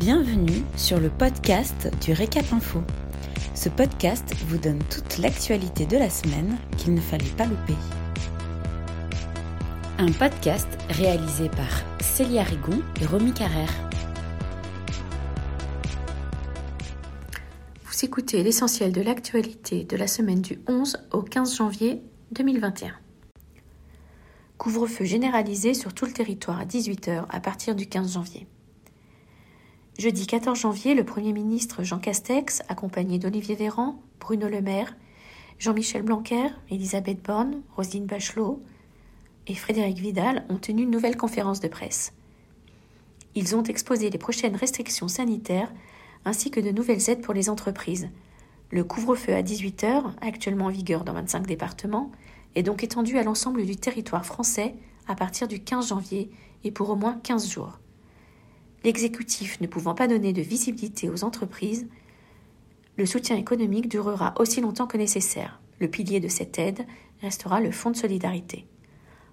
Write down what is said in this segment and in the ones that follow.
Bienvenue sur le podcast du Récap Info. Ce podcast vous donne toute l'actualité de la semaine qu'il ne fallait pas louper. Un podcast réalisé par Célia Rigon et Romy Carrère. Vous écoutez l'essentiel de l'actualité de la semaine du 11 au 15 janvier 2021. Couvre-feu généralisé sur tout le territoire à 18h à partir du 15 janvier. Jeudi 14 janvier, le Premier ministre Jean Castex, accompagné d'Olivier Véran, Bruno Le Maire, Jean-Michel Blanquer, Elisabeth Borne, Roselyne Bachelot et Frédéric Vidal ont tenu une nouvelle conférence de presse. Ils ont exposé les prochaines restrictions sanitaires ainsi que de nouvelles aides pour les entreprises. Le couvre-feu à 18 heures, actuellement en vigueur dans 25 départements, est donc étendu à l'ensemble du territoire français à partir du 15 janvier et pour au moins 15 jours. L'exécutif ne pouvant pas donner de visibilité aux entreprises, le soutien économique durera aussi longtemps que nécessaire. Le pilier de cette aide restera le Fonds de solidarité.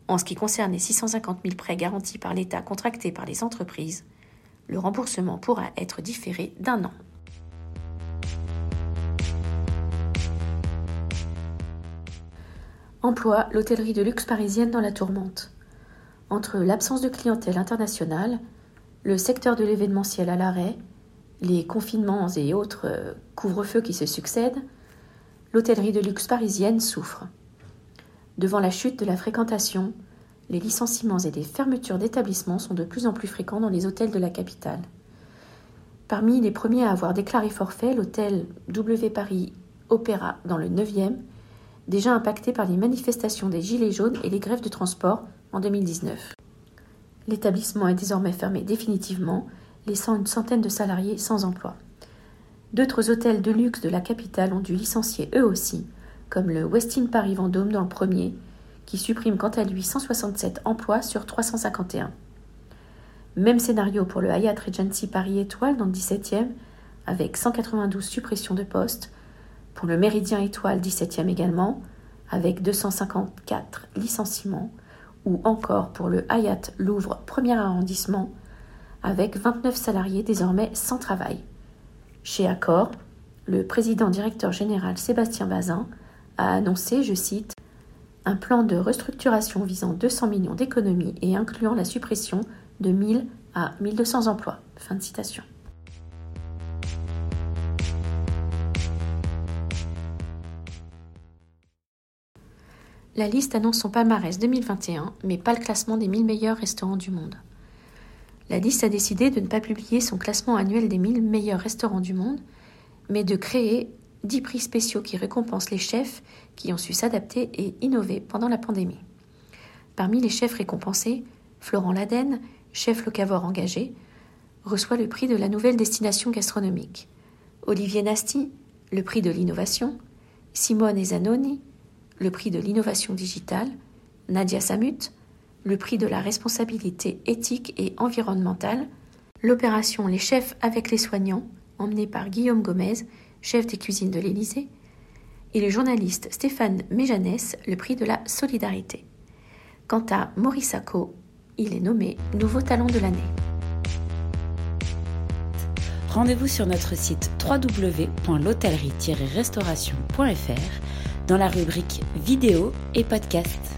En ce qui concerne les 650 000 prêts garantis par l'État contractés par les entreprises, le remboursement pourra être différé d'un an. Emploi l'hôtellerie de luxe parisienne dans la tourmente. Entre l'absence de clientèle internationale, le secteur de l'événementiel à l'arrêt, les confinements et autres euh, couvre-feux qui se succèdent, l'hôtellerie de luxe parisienne souffre. Devant la chute de la fréquentation, les licenciements et les fermetures d'établissements sont de plus en plus fréquents dans les hôtels de la capitale. Parmi les premiers à avoir déclaré forfait, l'hôtel W Paris Opéra dans le 9e, déjà impacté par les manifestations des Gilets jaunes et les grèves de transport en 2019. L'établissement est désormais fermé définitivement, laissant une centaine de salariés sans emploi. D'autres hôtels de luxe de la capitale ont dû licencier eux aussi, comme le Westin Paris Vendôme dans le premier, qui supprime quant à lui 167 emplois sur 351. Même scénario pour le Hyatt Regency Paris Étoile dans le 17e, avec 192 suppressions de postes, pour le Méridien Étoile 17e également, avec 254 licenciements, ou encore pour le Hayat Louvre premier arrondissement, avec 29 salariés désormais sans travail. Chez Accor, le président directeur général Sébastien Bazin a annoncé, je cite, un plan de restructuration visant 200 millions d'économies et incluant la suppression de 1000 à 1200 emplois. Fin de citation. La liste annonce son palmarès 2021, mais pas le classement des 1000 meilleurs restaurants du monde. La liste a décidé de ne pas publier son classement annuel des 1000 meilleurs restaurants du monde, mais de créer 10 prix spéciaux qui récompensent les chefs qui ont su s'adapter et innover pendant la pandémie. Parmi les chefs récompensés, Florent Laden, chef locavore engagé, reçoit le prix de la nouvelle destination gastronomique. Olivier Nasty, le prix de l'innovation. Simone Zanoni, le prix de l'innovation digitale, Nadia Samut, le prix de la responsabilité éthique et environnementale, l'opération Les chefs avec les soignants, emmenée par Guillaume Gomez, chef des cuisines de l'Élysée, et le journaliste Stéphane Méjanès, le prix de la solidarité. Quant à Maurice Sacco, il est nommé Nouveau Talent de l'année. Rendez-vous sur notre site www.l'hôtellerie-restauration.fr dans la rubrique vidéo et podcast.